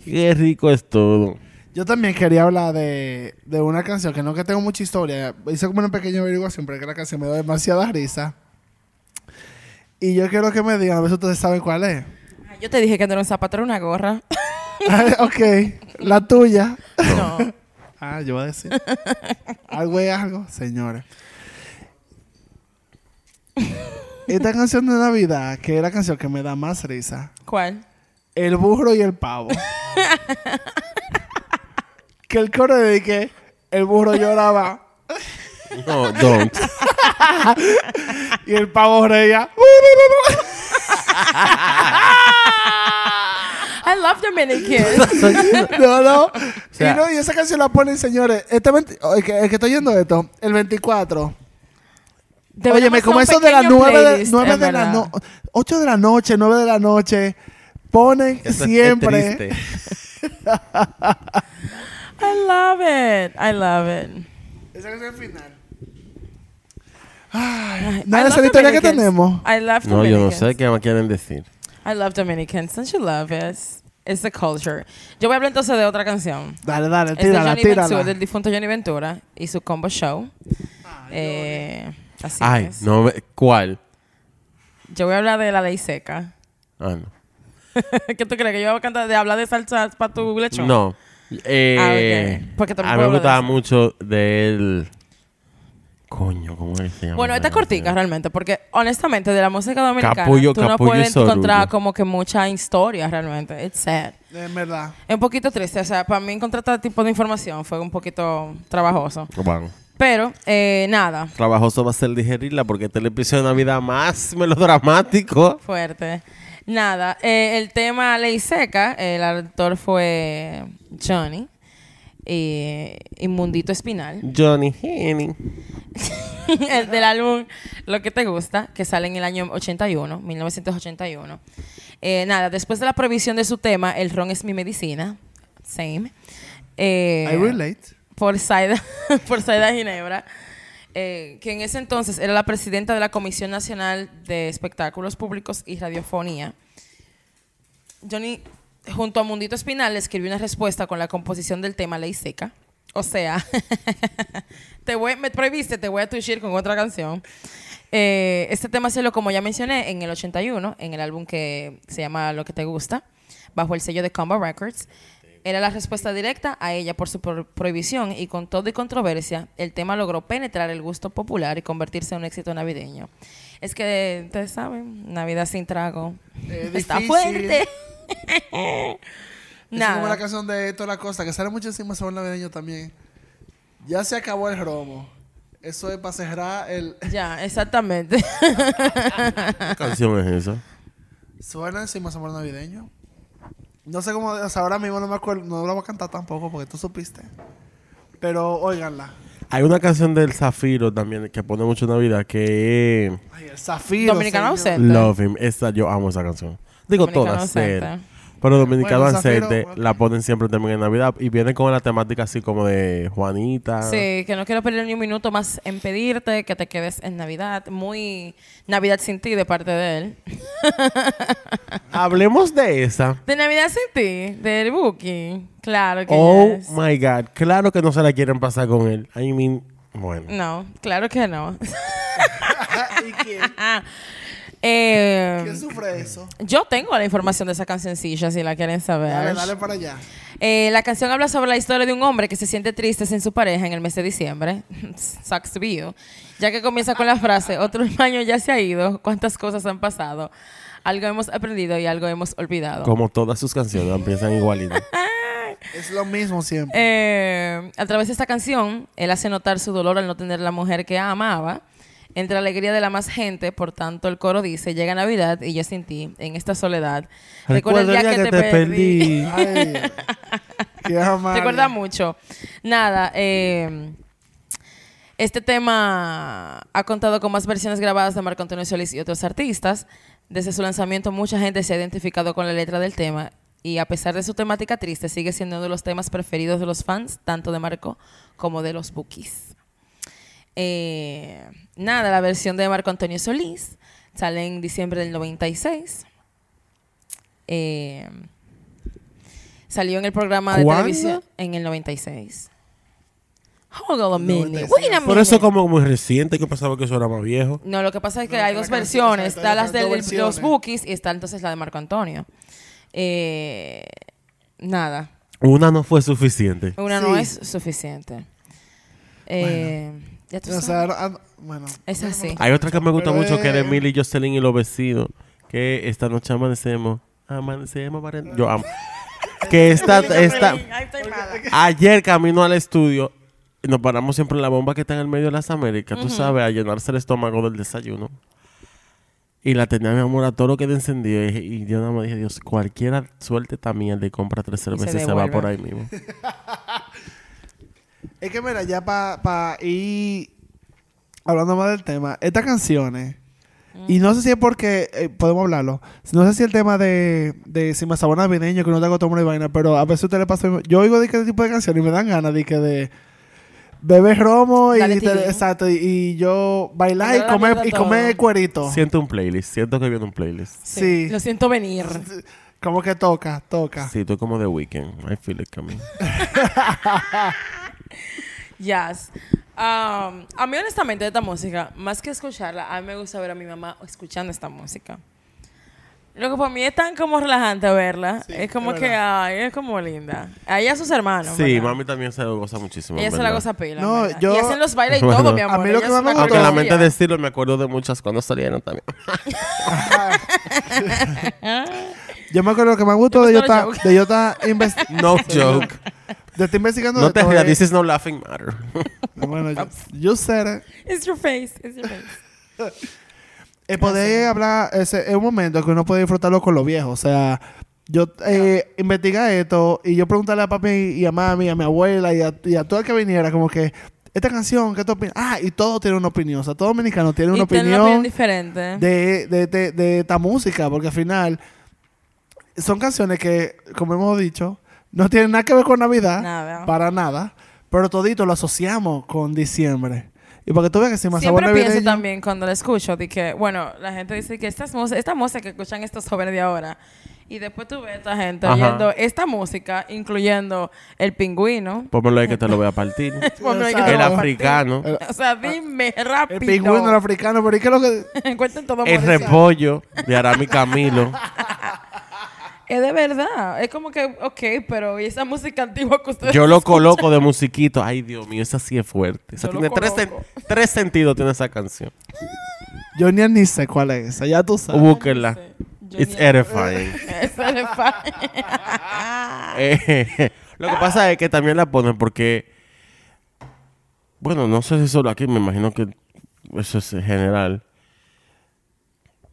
Qué rico es todo. Yo también quería hablar de, de una canción que no que tengo mucha historia. Hice como una pequeña averiguación, pero es que la canción me da demasiada risa. Y yo quiero que me digan, a ver si ustedes saben cuál es. Ay, Yo te dije que no era un zapato, era una gorra. Ay, ok, la tuya. No. Ah, yo voy a decir. algo es algo, señores. Esta canción de Navidad, que es la canción que me da más risa, ¿Cuál? El burro y el pavo. que el coro de que el burro lloraba No, don't. y el pavo reía. I love Dominicans. no, no. sea- y no, y esa canción la ponen, señores. Este 20 oh, el, que, el que está oyendo esto, el 24. Deberíamos Óyeme, como eso de las pequeño 9 de, playlist, 9 en de la verdad. no, 8 de la noche, 9 de la noche, ponen Eso es- es siempre. I love it. I love it. Esa canción final. Ay, Nada esa historia que tenemos. I love No, yo no Dominicans. sé qué me quieren decir. I love Dominicans. Don't you love it? It's the culture. Yo voy a hablar entonces de otra canción. Dale, dale, Es de tírala, Johnny Ventura, tírala. del difunto Johnny Ventura y su combo show. Eh, así Ay, es. no, ¿cuál? Yo voy a hablar de la ley seca. Ah, no. ¿Qué tú crees? ¿Que yo voy a cantar de hablar de salsa para tu lechón? No. Eh, Ah. Porque también a mí me gustaba de eso. Coño, ¿cómo es que se llama? Bueno, esta es cortica realmente, porque honestamente de la música dominicana Capullo, tú no capullo y puedes sorullo. encontrar como que mucha historia realmente. It's sad. En verdad. Es un poquito triste. O sea, para mí encontrar este tipo de información fue un poquito trabajoso. Bueno, Pero, eh, nada, trabajoso va a ser digerirla porque este es el episodio de Navidad más melodramático. fuerte. Nada, eh, el tema Ley Seca, el actor fue Johnny y Inmundito Espinal. Johnny Henny. el del álbum Lo que te gusta, que sale en el año 81, 1981. Eh, nada, después de la prohibición de su tema, El ron es mi medicina, same, eh, I relate. por Saida, por Saida Ginebra, eh, que en ese entonces era la presidenta de la Comisión Nacional de Espectáculos Públicos y Radiofonía. Johnny, junto a Mundito Espinal, le escribió una respuesta con la composición del tema Ley Seca. O sea, te voy, me prohibiste, te voy a tushir con otra canción. Eh, este tema se lo, como ya mencioné, en el 81, en el álbum que se llama Lo que te gusta, bajo el sello de Combo Records. Era la respuesta directa a ella por su pro- prohibición y con todo y controversia, el tema logró penetrar el gusto popular y convertirse en un éxito navideño. Es que, ustedes saben, Navidad sin trago. Es Está difícil. Es como la canción de Toda la Costa, que sale muchísimo sobre navideño también. Ya se acabó el romo. Eso es para cerrar el... Ya, exactamente. ¿Qué canción es esa? Suena encima sabor navideño. No sé cómo... O sea, ahora mismo no me acuerdo... No la voy a cantar tampoco porque tú supiste. Pero óiganla. Hay una canción del Zafiro también que pone mucho Navidad que es Ay, el Zafiro, Dominicano señor. ausente. Love Him. Esa, yo amo esa canción. Digo Dominicano todas. Pero Dominicano Bueno, Zafiro, la ponen siempre también en Navidad y viene con la temática así como de Juanita. Sí, que no quiero perder ni un minuto más en pedirte que te quedes en Navidad. Muy Navidad sin ti de parte de él. Hablemos de esa. De Navidad sin ti, del Buki. Claro que Oh yes. my God. Claro que no se la quieren pasar con él. I mean, bueno. No, claro que no. ¿Y quién? Eh, ¿Quién sufre eso? yo tengo la información de esa cancioncilla si la quieren saber. Dale, dale para allá. Eh, la canción habla sobre la historia de un hombre que se siente triste sin su pareja en el mes de diciembre. Sucks to be you. Ya que comienza con la frase, otro año ya se ha ido, cuántas cosas han pasado. Algo hemos aprendido y algo hemos olvidado. Como todas sus canciones empiezan igualitas. Es lo mismo siempre. Eh, a través de esta canción, él hace notar su dolor al no tener la mujer que amaba. Entre la alegría de la más gente, por tanto, el coro dice, llega Navidad y yo sin ti, en esta soledad. Recuerda el día que, te, perdí. Ay, qué amable. Recuerda mucho. Nada, eh, este tema ha contado con más versiones grabadas de Marco Antonio Solís y otros artistas. Desde su lanzamiento, mucha gente se ha identificado con la letra del tema y a pesar de su temática triste, sigue siendo uno de los temas preferidos de los fans, tanto de Marco como de los Bookies. Eh, nada, la versión de Marco Antonio Solís sale en diciembre del 96. Eh, salió en el programa de ¿Cuándo? televisión en el 96. Hold on a minute. 96. Wait a Por eso como muy reciente que pasaba que eso era más viejo. No, lo que pasa es que No, hay dos versiones. Está las de los. Bookies y está entonces la de Marco Antonio. Eh, nada. Una no fue suficiente. Una no es suficiente. Eh, Ya tú O sabes. sea, ah, bueno. Es así. Hay otra que me gusta Pero mucho que es de Emily Jocelyn y los vecinos. Que esta noche amanecemos. Amanecemos para... Yo amo. que esta... esta Ay, estoy mala. ayer camino al estudio. Nos paramos siempre en la bomba que está en el medio de las Américas. Tú sabes, a llenarse el estómago del desayuno. Y la tenía mi amor a todo lo que le encendió. Y, y yo nada más dije, Dios, cualquiera suelte esta mierda y compra tres cervezas y se, va devuelve. por ahí mismo. Es que mira, ya para ir hablando más del tema, estas canciones, y no sé si es porque, eh, podemos hablarlo, no sé si el tema de, de si me sabor navideño, que no te hago tomar y vaina, pero a veces usted le pasa, yo oigo de qué tipo de canciones y me dan ganas de que de beber romo y, te- exacto, y, y yo bailar y comer, y comer cuerito. Siento un playlist. Siento que viene un playlist. Sí. Lo siento venir. Como que toca, toca. Sí, estoy como de weekend. I feel it coming. Yes. Um, a mí, honestamente, esta música, más que escucharla, a mí me gusta ver a mi mamá escuchando esta música. Lo que para mí es tan como relajante verla. Sí, es como es que, ay, es como linda. A ella sus hermanos. Sí, ¿verdad? mami también se lo goza muchísimo. Ella se la goza pila. No, ¿verdad? yo- Y hacen los bailes y Bueno. todo, mi amor. A mí lo que más me una Aunque decirlo, me acuerdo de muchas cuando salieron también. Yo me acuerdo que me gustó de yo a estar No joke. de estar investigando no de te todo, rías. eh. This is no laughing matter. Bueno, yo, you said it. It's your face. It's your face. El poder hablar, ese, es un momento que uno puede disfrutarlo con los viejos. O sea, yo eh, esto y yo preguntarle a papi y a mami, a mi abuela y a, y a todo el que viniera, como que, esta canción, ¿qué tú opinas? Ah, y todo tiene una opinión. O sea, todo dominicano tiene una y tiene opinión, una opinión diferente. de, de, de, de esta música, porque al final son canciones que, como hemos dicho, No tiene nada que ver con Navidad. Nada. Para nada. Pero todito lo asociamos con diciembre. Y porque tú veas que si más Siempre pienso navideño... también cuando la escucho de que, bueno, la gente dice que esta, es música- esta música que escuchan estos jóvenes de ahora. Y después tú ves a esta gente Ajá. oyendo esta música, incluyendo el pingüino. Pónmelo ahí que te lo voy a partir. Ahí que te el lo voy a africano. partir. O sea, dime El rápido. pingüino, el africano. Pero ¿y qué es lo que...? Cuenten todo El repollo de Arami Camilo. Es de verdad. Es como que, ok, pero ¿y esa música antigua que ustedes Yo lo escuchan? coloco de musiquito. Ay, Dios mío, esa sí es fuerte. Lo tiene tres, sen- coloco. tres sentidos tiene esa canción. Yo ni, ni sé cuál es esa. Ya tú sabes. Búsquenla. Yo It's ni- edifying. Es edifying. Eh, lo que pasa es que también la ponen porque, bueno, no sé si solo aquí, me imagino que eso es general.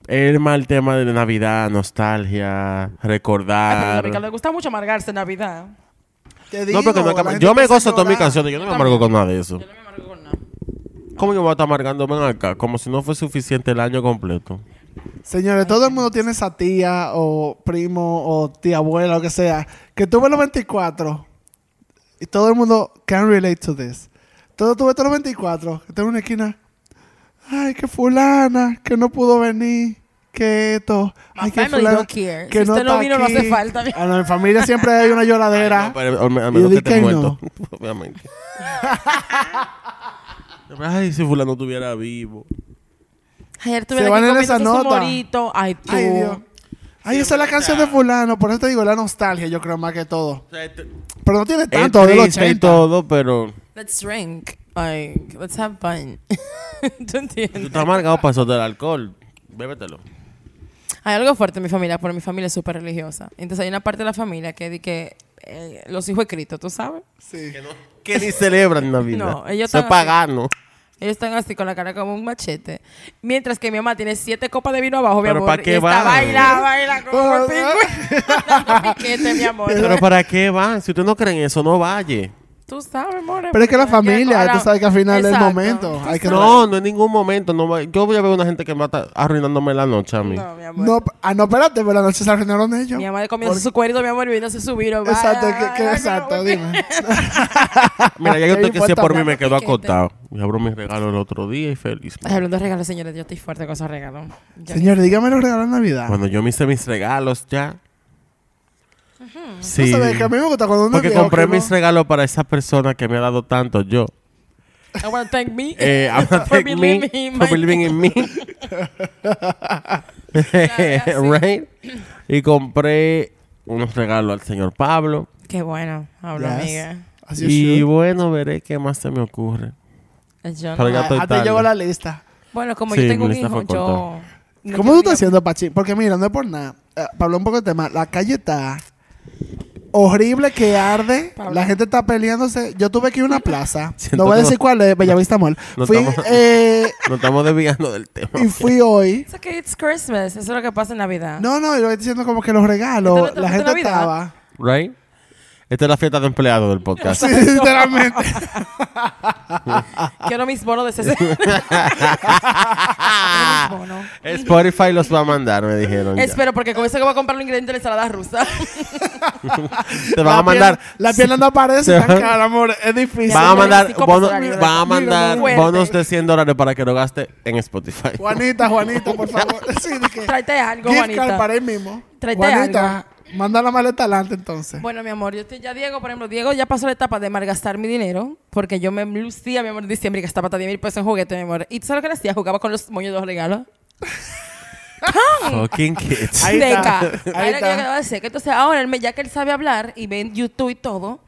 El mal tema de Navidad, nostalgia, pero a recordar. Ricardo le gusta mucho amargarse en Navidad. Te No, digo, porque no es que- la gente yo me gozo todas mis canciones, yo no me amargo con nada de eso. Yo no me amargo con nada. ¿Cómo yo voy a estar amargando? Ven acá, como si no fue suficiente el año completo. Señores, todo el mundo tiene esa tía o primo o tía abuela o lo que sea que tuve los 24 y todo el mundo can relate to this. Todo tuve todos los 24 que tengo en una esquina. Ay, que fulana, que no pudo venir, que esto. Ay, My que fulana, don't care. que Si usted no está vino, no hace aquí. falta. Ah, no, en familia siempre hay una lloradera. No, pero, Y menos que esté muerto. Obviamente. Ay, si fulano estuviera vivo. Ayer Se tuve van aquí en esa nota. morito. Ay, tú. Ay, Dios. Ay, esa es la canción de fulano. Por eso te digo, la nostalgia, yo creo más que todo. Pero no tiene Es tanto de los triste y 80. todo, pero Let's drink. Ay, let's have fun. ¿Tú tú entiendes? estás amargado para eso del alcohol. Bébetelo. Hay algo fuerte en mi familia, porque mi familia es súper religiosa. Entonces hay una parte de la familia que di que eh, los hijos de Cristo, ¿tú sabes? Sí. Que ni celebran Navidad. No, ellos Eso es están así. pagano. Ellos están así con la cara como un machete. Mientras que mi mamá tiene siete copas de vino abajo, mi Pero amor. ¿pa' qué y está van? baila, baila como un piquete, mi amor. Pero ¿para qué van? Si usted no cree en eso, no vaya. Tú sabes, amor. Pero es que la porque familia, tú sabes que al final del Exacto. momento hay que... No, no en ningún momento. No va- Yo voy a ver una gente que me está arruinándome la noche a mí. No, mi amor. No, ah, no, espérate, pero la noche se arruinaron ellos. Mi mamá comienza su cuerito, mi amor, y viéndose su vino. Exacto, Vaya, que, que- vaya, exacto, dime. Mira, ya yo ¿Qué te que si por mí me quedo acostado. Y abro mi regalo el otro día y feliz. Ay, hablando de regalos, señores, yo estoy fuerte con esos regalos. Ya Señores, dígame los regalos de Navidad. Cuando yo me hice mis regalos ya. Sí. sabes que a mí me gusta cuando uno Porque viejo, compré que mis regalos para esa persona que me ha dado tanto yo. I want to thank me Eh, I'm gonna for believing me, in for my- believing in me. right? Y compré unos regalos al señor Pablo. Qué bueno, hablo, Yes. amiga. As you Y should. bueno, veré qué más se me ocurre. Yo no- Pero ya estoy ah, te llegó la lista. Bueno, como Sí, yo tengo mi un lista hijo, fue yo... no ¿Cómo tú estás haciendo, Pachi? Porque mira, no es por nada. Eh, hablar un poco del tema, la calle está horrible que arde. Pablo. La gente está peleándose. Yo tuve que ir a una plaza. Siento no voy a decir cuál es, Bellavista Mall. No fui, estamos- eh, Nos estamos desviando del tema. y fui hoy. It's okay, it's Christmas. Eso es lo que pasa en Navidad. No, no, yo estoy diciendo como que los ¿Esto regalos, no la gente Navidad? estaba. Right? Esta es la fiesta de empleado del podcast. Sí, literalmente. Quiero mis bonos de 60. Quiero mis bonos. Spotify los va a mandar, me dijeron. ya. Espero, porque con eso que voy a comprar los ingredientes de la ensalada rusa. Te van La a mandar. La pierna no aparece Se tan van- cara, amor. Es difícil. Van a mandar, Cinco bonos, pesos la van a libra. mandar Fuerte. bonos de 100 dólares para que lo gaste en Spotify. Juanita, Juanita, por favor. Sí, de que- Tráete algo, gift card Juanita. para él mismo. Tráete Juanita, manda la maleta adelante entonces. Bueno, mi amor, yo estoy ya Diego, por ejemplo, Diego ya pasó la etapa de malgastar mi dinero, porque yo me lucía, mi amor, en diciembre y gastaba hasta 10 mil pesos en juguetes, mi amor. ¿Y tú sabes lo que le hacía? Jugaba con los moños de los regalos. Fucking kids. Ahí está, ahí Ahí lo que yo está. quedaba seca. Entonces, ahora, ya que él sabe hablar y ve en YouTube y todo,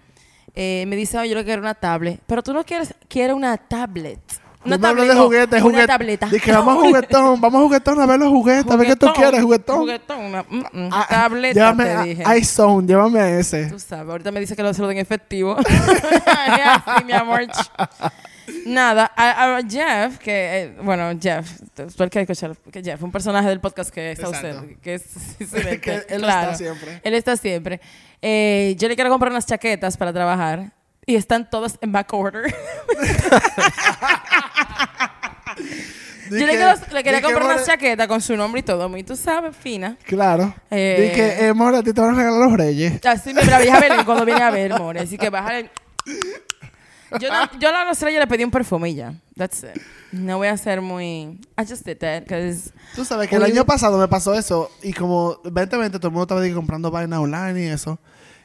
eh, me dice, oye, yo lo quiero una tablet. Pero tú no quieres, quiero una tablet. Una no me hables tablet, de no, juguetes, Una juguetes. tableta. Dije, vamos a juguetón, vamos a juguetón a ver los juguetes, a ver qué tú quieres, juguetón. Juguetón. mm, mm, Ah, tableta, llévame te a dije. iZone, llévame a ese. Tú sabes, ahorita me dice que lo se lo den en efectivo. Así, mi amor. Nada, a, a Jeff, que, eh, bueno, Jeff, tú el que escuchar, que Jeff, un personaje del podcast que está Exacto. usted, que es excelente, Que él claro. está siempre. Él está siempre. Eh, yo le quiero comprar unas chaquetas para trabajar y están todas en back order. Yo le, que- quiero- le quería comprar una chaqueta con su nombre y todo. Y tú sabes, fina. Claro. Eh. Di que, eh, more, a ti te van a regalar los reyes. Así me la vieja Belén cuando viene a ver, more. Así que bájale. Yo, no, yo a la estrella le pedí un perfume y ya. That's it. No voy a ser muy... I just did that because... Tú sabes que el año pasado me pasó eso y como 2020 todo el mundo estaba comprando vainas online y eso.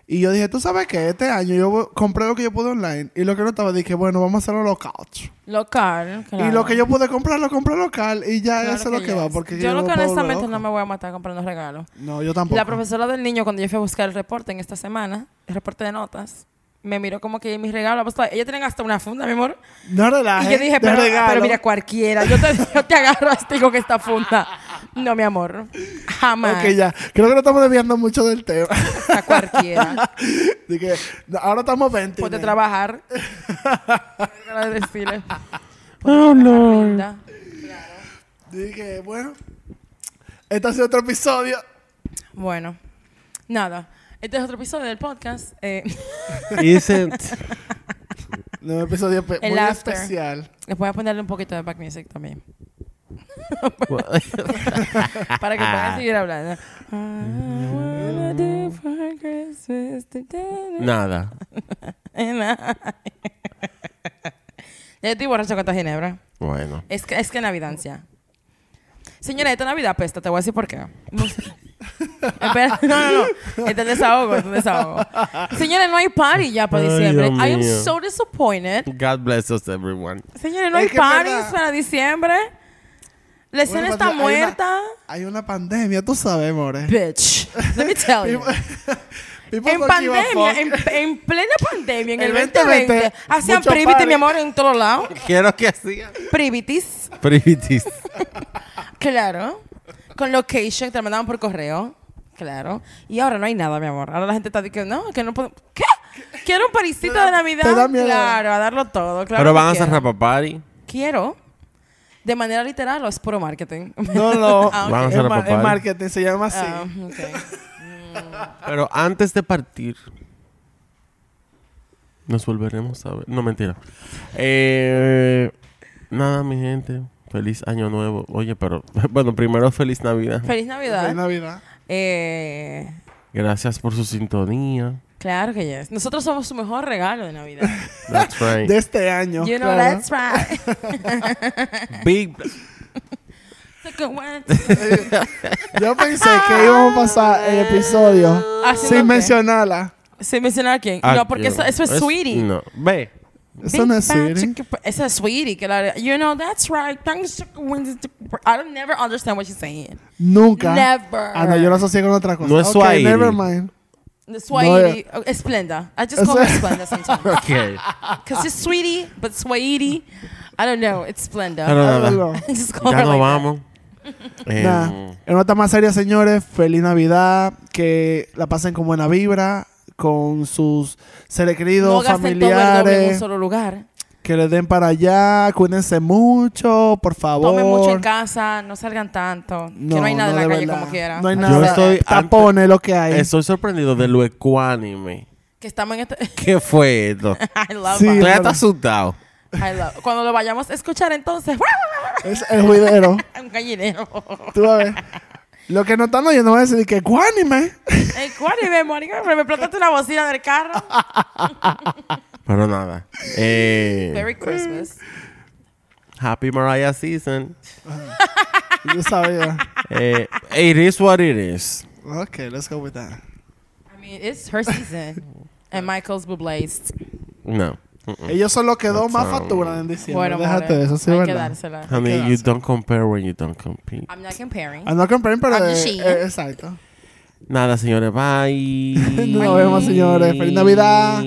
Y yo dije, tú sabes que este año yo compré lo que yo pude online y lo que no estaba dije, bueno, vamos a hacerlo local. Local. claro. Y lo que yo pude comprar lo compré local y ya Claro eso es lo que va. Porque yo lo que honestamente no me voy a matar comprando regalos. No, yo tampoco. La profesora del niño, cuando yo fui a buscar el reporte en esta semana, el reporte de notas, me miró como que mis regalos, pues, ella tienen hasta una funda, mi amor. No relajes. Y yo dije, pero, mira, cualquiera, yo te, yo te agarro así con esta funda. No, mi amor, jamás. Ok, ya. Creo que no estamos desviando mucho del tema. A cualquiera. Dije, ahora estamos 20. Ponte a ¿no? trabajar. Para decirle. Oh, no. Linda. Dije, bueno. Este ha sido otro episodio. Bueno, nada. Este es otro episodio del podcast. Eh, Isn't. Un episodio El muy after. especial. les voy a ponerle un poquito de back music también. Para que puedan seguir hablando. Nada. Ya estoy borracho con esta ginebra. Bueno. Es que, es que Navidancia. Señora, esta Navidad pesta, te voy a decir por qué. Espera, no, no, no. Este es desahogo, este es desahogo. Señores, no hay party ya para Ay, diciembre. Dios I am mío. so disappointed. God bless us, everyone. Señores, no Es hay que es parties verdad. para diciembre. La escena Bueno, está pues, hay una- muerta. Hay una pandemia, tú sabes, more. Bitch. Let me tell you. People En pandemia, en, en plena pandemia, en el, El 2020, 2020, hacían party. mi amor, en todos lados. Quiero que hacía. Privities. Privitis. Claro. Con location, te lo mandaban por correo. Claro. Y ahora no hay nada, mi amor. Ahora la gente está diciendo, no, que no puedo. ¿Qué? Quiero un parisito de Navidad. te da miedo. Claro, a darlo todo. Claro Pero van a hacer rapa party. Quiero. De manera literal o es puro marketing. No, no. Ah. Van a ma- rapa en party. marketing se llama así. Ah, ok. Pero antes de partir, nos volveremos a ver. No, mentira. Eh, nada, mi gente. Feliz año nuevo. Oye, pero bueno, primero feliz Navidad. Feliz Navidad. Feliz Navidad. Eh, Gracias por su sintonía. Claro que yes. Nosotros somos su mejor regalo de Navidad. That's right. De este año. you know claro. that's right. Big. Yo pensé que íbamos a pasar el episodio Haciendo sin qué? mencionarla. ¿Sin mencionar a quién? Ah, no, porque eso, eso es, sweetie. No, ve. Eso no es sweetie. Esa es sweetie. Que la, you know, that's right. I don't never understand what she's saying. Nunca. Never. Ah, no, yo lo asocié con otra cosa. No es Ok, Swahili. never mind. The sweetie. oh, Splenda. I just call her Splenda sometimes. Ok. Because she's sweetie, but sweetie. I don't know. It's Splenda. I just call Ya her nos like vamos. Eh, Nah. En nota más seria, señores, feliz Navidad. Que la pasen con buena vibra. Con sus seres queridos, No gasten todo el en un familiares. solo lugar. Que les den para allá. Cuídense mucho, por favor. Tomen mucho en casa. No salgan tanto. que no hay nada en la calle verdad. como quiera. No hay Ay, nada. Yo estoy Tapones lo que hay. Estoy sorprendido de lo ecuánime. Que estamos en este... ¿Qué fue esto? I love Sí. Estoy hasta asustado. I love- Cuando lo vayamos a escuchar entonces, Es el juidero. un gallinero. Tú vas a ver. Lo que no están oyendo van a decir que cuánime. Ey, ¿Cuál y me explotaste una bocina del carro. Pero nada. Eh, Merry Christmas. happy Mariah season. Yo sabía. Eh, it is what it is. Okay, let's go with that. I mean, it's her season. And Michael's Bublé's. No. Mm-mm. Ellos son los que dos más facturan en diciembre. Bueno, Déjate eso, sí, hay ¿verdad? Honey, que you don't compare when you don't compete. I'm not comparing. I'm not comparing, pero... I'm eh, eh, exacto. Nada, señores. Bye. Nos vemos, señores. Feliz Navidad.